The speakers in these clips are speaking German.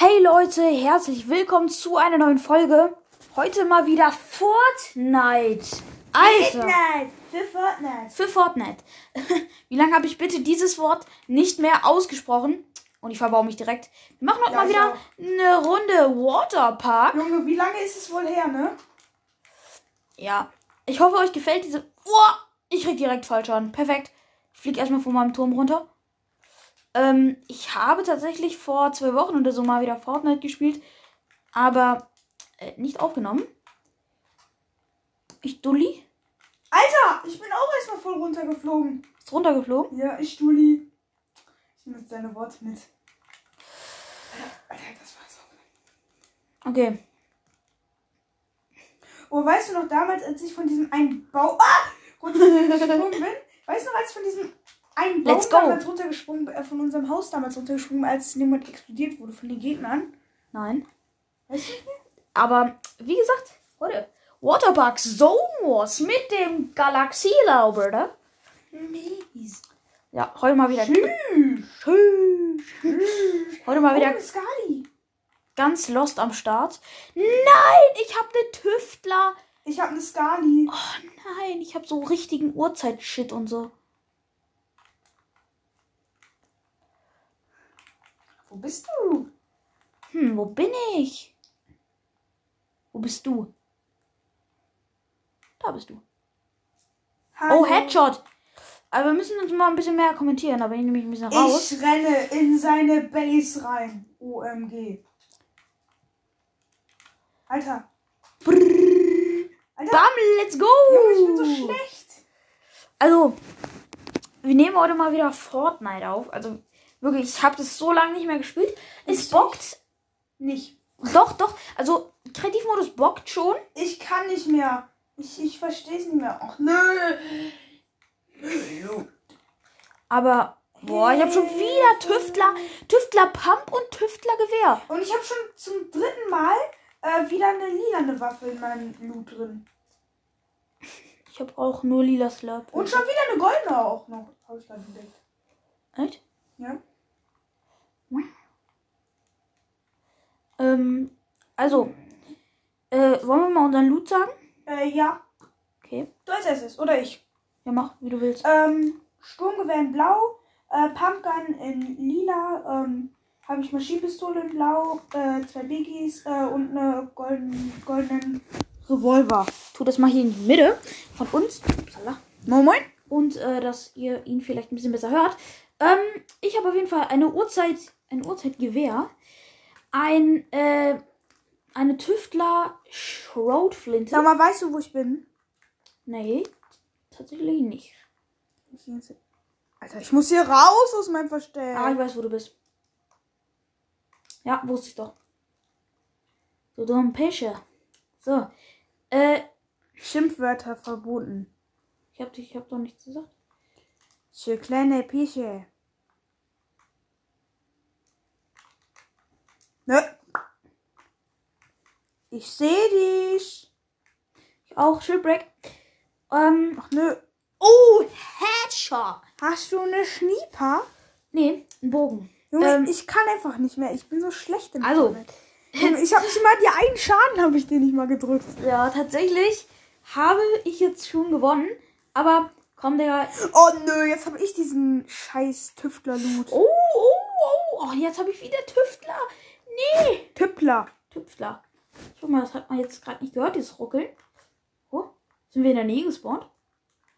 Hey Leute, herzlich willkommen zu einer neuen Folge. Heute mal wieder Fortnite. Alter, Fortnite. Für Fortnite. für Fortnite. Wie lange habe ich bitte dieses Wort nicht mehr ausgesprochen? Und ich verbaue mich direkt. Wir machen heute Ja, mal wieder eine Runde Waterpark. Junge, wie lange ist es wohl her, ne? Ja, ich hoffe, euch gefällt diese. Oh, ich krieg direkt Fallschaden. Perfekt. Ich fliege erstmal von meinem Turm runter. Ähm, ich habe tatsächlich vor zwei Wochen oder so mal wieder Fortnite gespielt, aber äh, nicht aufgenommen. Ich Dulli Alter, ich bin auch erstmal voll runtergeflogen. ist runtergeflogen. Ja, ich Stuli. Ich nehme jetzt deine Worte mit. Alter, das war so. Okay. Oh, weißt du noch damals, als ich von diesem einen Bau ah, runtergesprungen bin? Weißt du noch, als ich von diesem einen Baum Let's go. damals runtergesprungen äh, von unserem Haus damals runtergesprungen als jemand explodiert wurde von den Gegnern? Nein. Weißt du nicht? Aber wie gesagt, heute Waterpark Zone Wars mit dem Galaxielauber, oder? Mies. Ja, heute mal wieder. Tschüss. Tschüss. Heute mal wieder Oh, Skali. ganz lost am Start. Nein, ich habe eine Tüftler. Ich habe eine Skali. Oh nein, ich habe so richtigen Uhrzeit-Shit und so. Wo bist du? Hm, wo bin ich? Wo bist du? Da bist du. Hallo. Oh, Headshot. Aber wir müssen uns mal ein bisschen mehr kommentieren, aber ich nehme mich ein bisschen raus. Ich renne in seine Base rein. OMG. Alter. Alter. Bam, let's go! Junge, ich bin so schlecht. Also, wir nehmen heute mal wieder Fortnite auf. Also, wirklich, ich habe das so lange nicht mehr gespielt. Es Ich bockt. Nicht. Doch, doch. Also, Kreativmodus bockt schon. Ich kann nicht mehr. Ich, ich verstehe es nicht mehr. Ach, nö. Aber, boah, ich habe schon wieder Tüftler, Tüftler Pump und Tüftler Gewehr. Und ich habe schon zum dritten Mal äh, wieder eine lilane Waffe in meinem Loot drin. Ich habe auch nur lila Slurp. Und schon wieder eine goldene auch noch. Habe ich gerade entdeckt. Echt? Ja. Ähm, also, äh, wollen wir mal unseren Loot sagen? Äh, ja. Okay. Du als erstes. Oder ich. Ja, mach, wie du willst. Ähm, Sturmgewehr in blau, äh, Pumpgun in lila, ähm, habe ich Maschinenpistole in blau, äh, zwei Biggies äh, und eine golden, goldenen Revolver. Tu das mal hier in die Mitte von uns. Upsala. Moin Moin. Und äh, dass ihr ihn vielleicht ein bisschen besser hört. Ähm, ich habe auf jeden Fall eine Uhrzeit, ein Uhrzeitgewehr. Ein, äh, eine Tüftler Schrotflinte. Sag mal, weißt du, wo ich bin? Nee, tatsächlich nicht. Alter, ich muss hier raus aus meinem Versteck. Ah, ich weiß, wo du bist. Ja, wusste ich doch. Du dumm Pische. So. Äh, Schimpfwörter verboten. ich hab, dich- ich hab doch nichts gesagt. Für kleine Pische. Ne? Ich sehe dich. Ich auch, Shipwreck. Ähm, Ach nö. oh, Headshot. Hast du eine Schnieper? Nee, ein Bogen. Junge, Ähm, ich kann einfach nicht mehr. Ich bin so schlecht im Also. Junge, ich habe nicht mal die einen Schaden habe ich dir nicht mal gedrückt. Ja, tatsächlich habe ich jetzt schon gewonnen. Aber komm, Digga. Oh nö, jetzt habe ich diesen scheiß Tüftler-Loot. Oh, oh, oh. oh jetzt habe ich wieder Tüftler. Nee. Tüftler. Tüftler. Schau mal, das hat man jetzt gerade nicht gehört, dieses Ruckeln. Oh, sind wir in der Nähe gespawnt?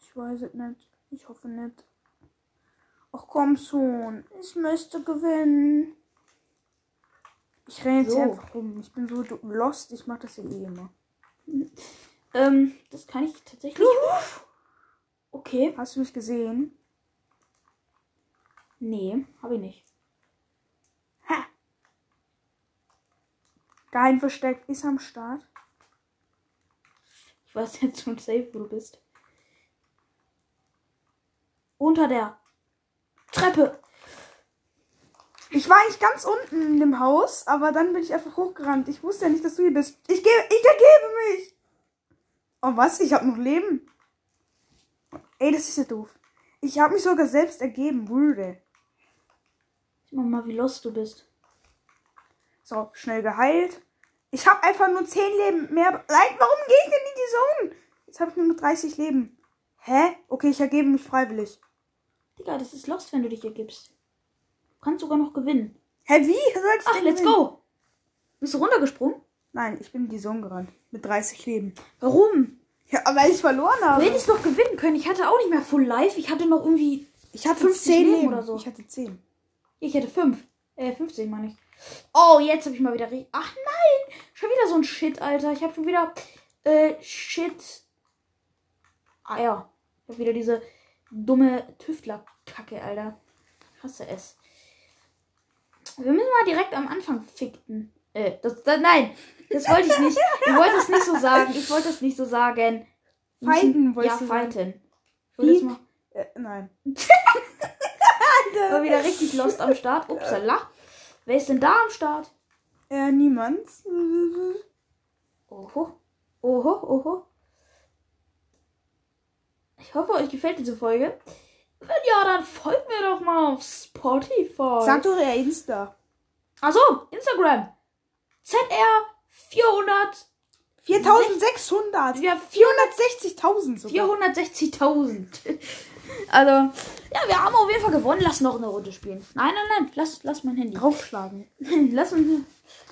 Ich weiß es nicht. Ich hoffe nicht. Ach komm schon. Ich möchte gewinnen. Ich renne jetzt So. hier einfach rum. Ich bin so lost. Ich mach das ja eh immer. Ähm, das kann ich tatsächlich. Okay. Hast du mich gesehen? Nee, habe ich nicht. Geheimversteck ist am Start. Ich weiß jetzt schon safe, wo du bist. Unter der Treppe. Ich war eigentlich ganz unten in dem Haus, aber dann bin ich einfach hochgerannt. Ich wusste ja nicht, dass du hier bist. Ich gebe, ich ergebe mich. Oh was? Ich habe noch Leben. Ey, das ist ja doof. Ich habe mich sogar selbst ergeben, würde. Sag mal, wie lost du bist. So, schnell geheilt. Ich habe einfach nur 10 Leben mehr. Nein, warum gehe ich denn in die Zone? Jetzt habe ich nur noch 30 Leben. Hä? Okay, ich ergebe mich freiwillig. Digga, das ist lost, wenn du dich ergibst. Du kannst sogar noch gewinnen. Hä, wie soll ich Ach, let's gewinnen? go. Bist du runtergesprungen? Nein, ich bin in die Zone gerannt. Mit 30 Leben. Warum? Ja, weil ich verloren Du habe. hättest doch gewinnen können. Ich hatte auch nicht mehr Full Life. Ich hatte noch irgendwie. Ich hatte 50 10 Leben Leben oder so. Ich hatte 10. Ich hatte 5. Äh, 15 meine ich. Oh, jetzt habe ich mal wieder. Ach nein! Schon wieder so ein Shit, Alter. Ich habe schon wieder. Äh, Shit. Ah ja. Ich habe wieder diese dumme Tüftler-Kacke, Alter. Ich hasse es. Wir müssen mal direkt am Anfang ficken. Äh, das, das, nein, das wollte ich nicht. Ich wollte es nicht so sagen. Ich wollte es nicht so sagen. Wir müssen- Fighten, Ja, fighten. Ich wollte Fick. mal. Äh, nein. War wieder richtig lost am Start. Upsala. Wer ist denn da am Start? Äh, niemand. Oho. Oho, oho. Ich hoffe, euch gefällt diese Folge. Wenn ja, dann folgt mir doch mal auf Spotify. Sag doch eher Insta. Achso, Instagram. ZR 400. 4600. Ja, 460.000 sogar. 460.000. Also, ja, wir haben auf jeden Fall gewonnen. Lass noch eine Runde spielen. Nein, nein, nein. Lass, lass mein Handy. Draufschlagen. Lass uns.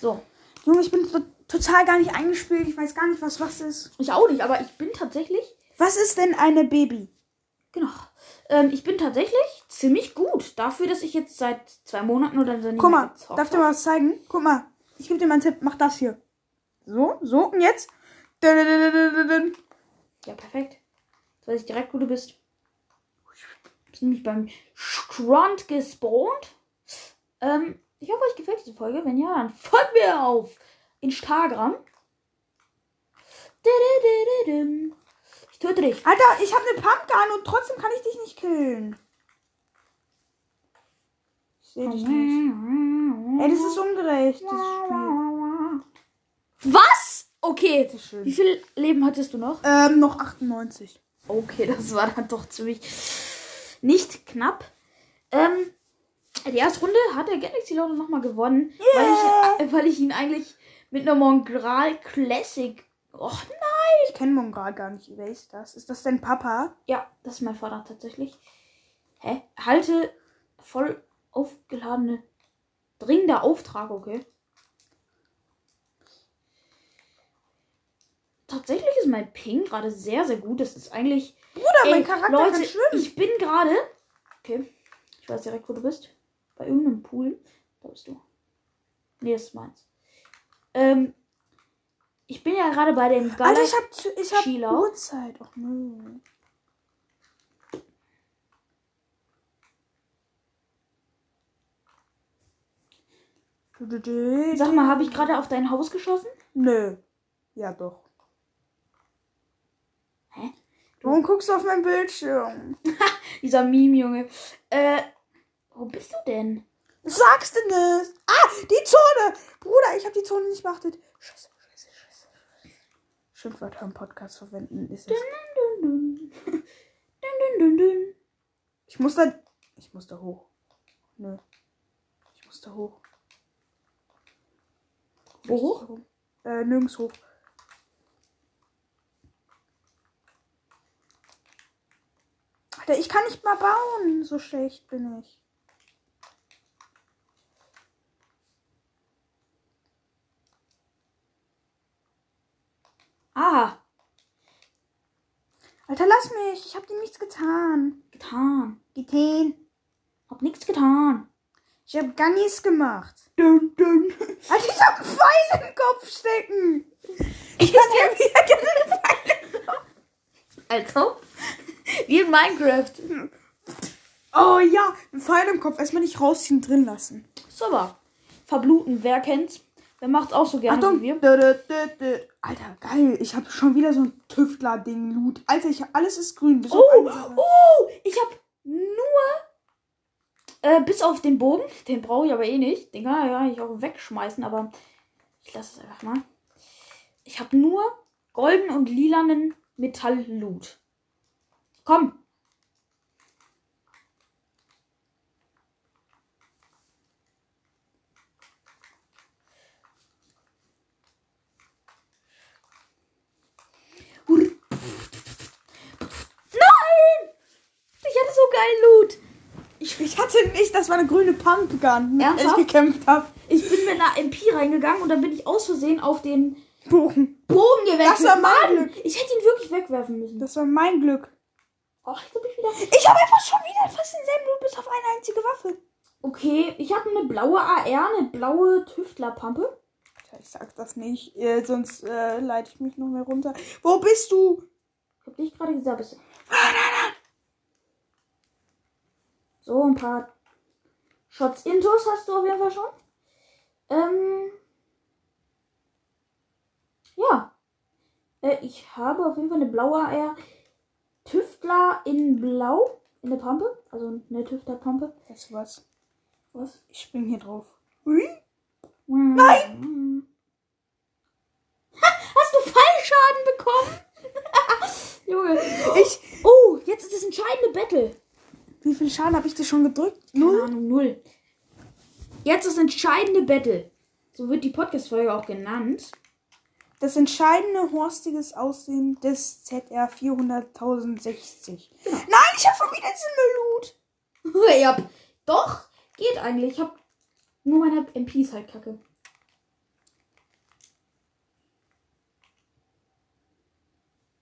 So. Junge, ich bin to total gar nicht eingespielt. Ich weiß gar nicht, was was ist. Ich auch nicht, aber ich bin tatsächlich. Was ist denn eine Baby? Genau. Ähm, ich bin tatsächlich ziemlich gut. Dafür, dass ich jetzt seit zwei Monaten oder so nicht Guck mal, darf ich dir mal was zeigen? Guck mal. Ich gebe dir mal einen Tipp. Mach das hier. So, so und jetzt. Ja, perfekt. Jetzt weiß ich direkt, wo du bist. Bist nämlich beim Scrunt gespawnt. Ähm, ich hoffe, euch gefällt diese Folge. Wenn ja, dann folgt mir auf Instagram. Ich töte dich. Alter, ich habe eine Pumpgun und trotzdem kann ich dich nicht killen. Ich sehe dich nicht. Ey, das ist ungerecht, dieses Spiel. Was? Okay. Wie viel Leben hattest du noch? Ähm, noch 98. Okay, das war dann doch ziemlich nicht knapp. Ähm, die erste Runde hat der Galaxy Lord nochmal gewonnen, weil, ich, äh, weil ich ihn eigentlich mit einer Mongral Classic. Och nein! Ich kenne Mongal gar nicht. Wer ist das? Ist das dein Papa? Ja, das ist mein Vater tatsächlich. Hä? Halte voll aufgeladene. Dringender Auftrag, okay. Tatsächlich ist mein Ping gerade sehr, sehr gut. Das ist eigentlich. Bruder, mein Ey, Charakter Leute, kann schwimmen. ich bin gerade. Okay. Ich weiß direkt, wo du bist. Bei irgendeinem Pool. Da bist du. Nee, das ist meins. Ähm. Ich bin ja gerade bei dem Galaxy. ich hab, zu- ich hab. Uhrzeit. Och nö. Sag mal, habe ich gerade auf dein Haus geschossen? Nö. Ja, doch. Hä? Warum guckst du auf meinen Bildschirm? Dieser Meme, Junge. Äh. Wo bist du denn? Was sagst du nicht? Ah, die Zone! Bruder, ich habe die Zone nicht beachtet. Scheiße, scheiße, scheiße. Schimpfwörter im Podcast verwenden ist es. Dun, dun, dun. Ich muss da. Ich muss da hoch. Nö. Ich muss da hoch. Wo hoch? Äh, nirgends hoch. Alter, ich kann nicht mal bauen. So schlecht bin ich. Ah, Alter, lass mich. Ich hab dir nichts getan. getan. Getan. Hab nichts getan. Ich hab gar nichts gemacht. Dun, dun. Alter, ich hab einen Pfeil im Kopf stecken. Ich kann ja wieder Also? Wie in Minecraft. Oh ja, ein Pfeil im Kopf. Erstmal nicht rausziehen, drin lassen. Super. Verbluten, wer kennt's? Wer macht's auch so gerne Achtung. wie wir? Alter, geil. Ich habe schon wieder so ein Tüftler-Ding, Loot. Alter, ich, alles ist grün. Bis Oh, oh, ich hab nur, äh, bis auf den Bogen, den brauche ich aber eh nicht. Den kann ja ich auch wegschmeißen, aber ich lasse es einfach mal. Ich habe nur golden und lilanen Metall-Loot. Komm. Nein! Ich hatte so geil Loot. Ich, ich hatte nicht, das war eine grüne Pumpgun, mit der ich gekämpft habe. Ich bin mit einer MP reingegangen und dann bin ich aus Versehen auf den Bogen. Bogen gewechselt. Das war mein Mann, Glück. Ich hätte ihn wirklich wegwerfen müssen. Das war mein Glück. Oh, jetzt hab ich wieder. Ich habe einfach schon wieder fast denselben Loot bis auf eine einzige Waffe. Okay, ich habe eine blaue AR, eine blaue Tüftlerpampe. Ich sag das nicht, äh, sonst äh, leite ich mich noch mehr runter. Wo bist du? Ich hab dich gerade gesagt. bist du- So, ein paar Shots Intos hast du auf jeden Fall schon. Ähm. Ja. Äh, ich habe auf jeden Fall eine blaue AR. Tüftler in Blau. In der Pampe. Also eine Tüftlerpampe. Du was? Was? Ich spring hier drauf. Hui. Nein! Hast du Fallschaden bekommen? Junge. Ich. Oh, jetzt ist das entscheidende Battle. Wie viel Schaden habe ich dir schon gedrückt? Keine Null? Ahnung, null. Jetzt das entscheidende Battle. So wird die Podcast-Folge auch genannt. Das entscheidende horstiges Aussehen des ZR 400.060. Nein, ich habe schon wieder diesen Müllloot. ja, doch, geht eigentlich. Ich hab nur meine MPs halt kacke.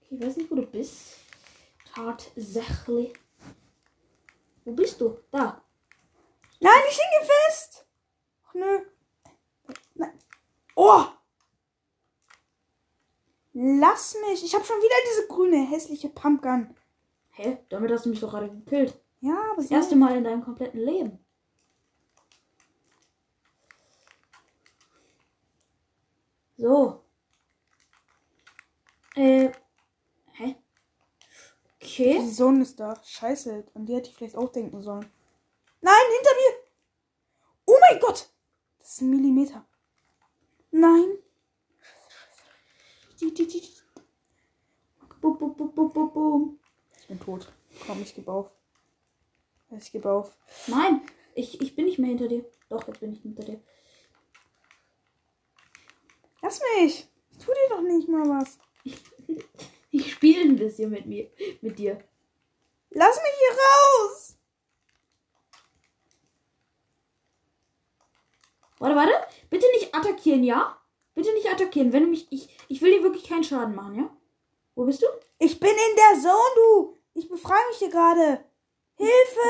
Okay, ich weiß nicht, wo du bist. Tatsächlich. Wo bist du? Da. Nein, ich hänge fest. Ach nö. Nein. Oh. Lass mich. Ich habe schon wieder diese grüne hässliche Pumpgun. Hä? Damit hast du mich doch gerade gekillt. Ja, aber Das erste Mal in deinem kompletten Leben. So. Äh. Hä? Okay. Die Sonne ist da. Scheiße. An die hätte ich vielleicht auch denken sollen. Nein, hinter mir. Oh mein Gott. Das ist ein Millimeter. Nein. Die, die, die, die. Bum, bum, bum, bum, bum, bum. Ich bin tot. Komm, ich gebe auf. Ich gebe auf. Nein, ich, ich bin nicht mehr hinter dir. Doch, jetzt bin ich hinter dir. Lass mich. Ich tu dir doch nicht mal was. Ich spiele ein bisschen mit mir, mit dir. Lass mich hier raus. Warte, warte. Bitte nicht attackieren, ja? Bitte nicht attackieren. Wenn du mich. Ich, ich will dir wirklich keinen Schaden machen, ja? Wo bist du? Ich bin in der Zone, du. Ich befreie mich hier gerade. Hilfe.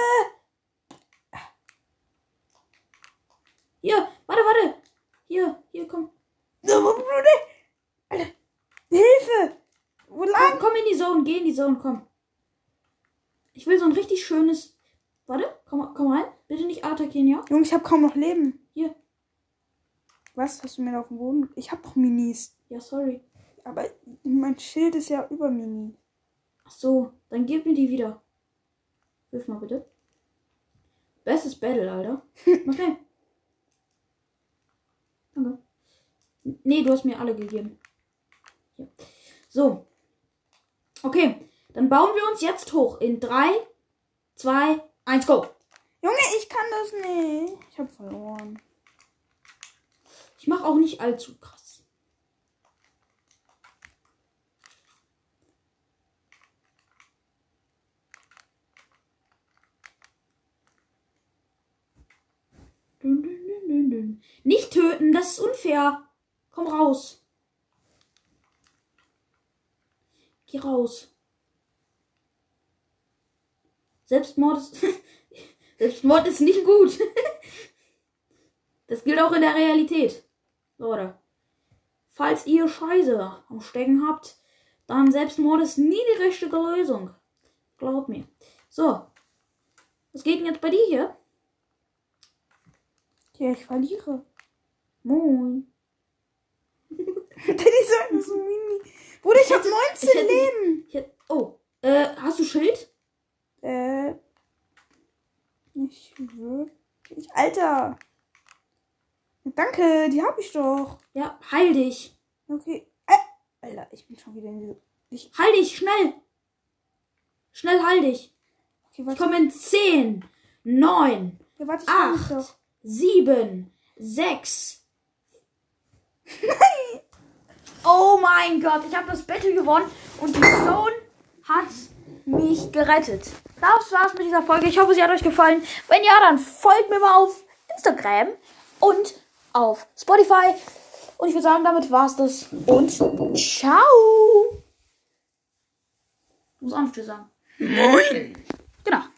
Hier, warte, warte. Hier, hier, komm. Alter. Hilfe. Wo Komm, lang? komm in die Zone, geh in die Zone, komm. Ich will so ein richtig schönes. Warte, komm, komm rein. Bitte nicht attackieren, ja? Junge, ich habe kaum noch Leben. Was hast du mir da auf dem Boden? Ich habe doch Minis. Ja, sorry. Aber mein Schild ist ja über Mini. Ach so, dann gib mir die wieder. Wirf mal bitte. Bestes Battle, Alter. Schnell. Danke. Nee, du hast mir alle gegeben. Hier. So. Okay, dann bauen wir uns jetzt hoch. In 3, 2, 1, go. Junge, ich kann das nicht. Ich habe verloren. Ich mache auch nicht allzu krass. Dün, dün, dün. Nicht töten, das ist unfair. Komm raus. Geh raus. Selbstmord ist. Selbstmord ist nicht gut. Das gilt auch in der Realität. Leute. Falls ihr Scheiße am Stecken habt, dann Selbstmord ist nie die richtige Lösung. Glaubt mir. So. Was geht denn jetzt bei dir hier? Ja, ich verliere. Moin. Die sagen so Mini. Bruder, ich, Ich hätte- 19 ich hätte- Leben. Hier, oh. Äh, hast du Schild? Äh. Nicht wirklich. Alter. Danke, die habe ich doch. Ja, heil dich. Okay. Äh, Alter, ich bin schon wieder in diese. Ich, Heil dich, schnell. Schnell heil dich. okay, Ich warte. komme in 10, 9, Ja, warte, ich kann mich 8, doch. 7, 6. Oh mein Gott, ich habe das Battle gewonnen und die Zone hat mich gerettet. Das war's mit dieser Folge. Ich hoffe, sie hat euch gefallen. Wenn ja, dann folgt mir mal auf Instagram und auf Spotify. Und ich würde sagen, damit war's das. Und ciao. Ich muss auch noch Tschüss sagen. Moin. Genau.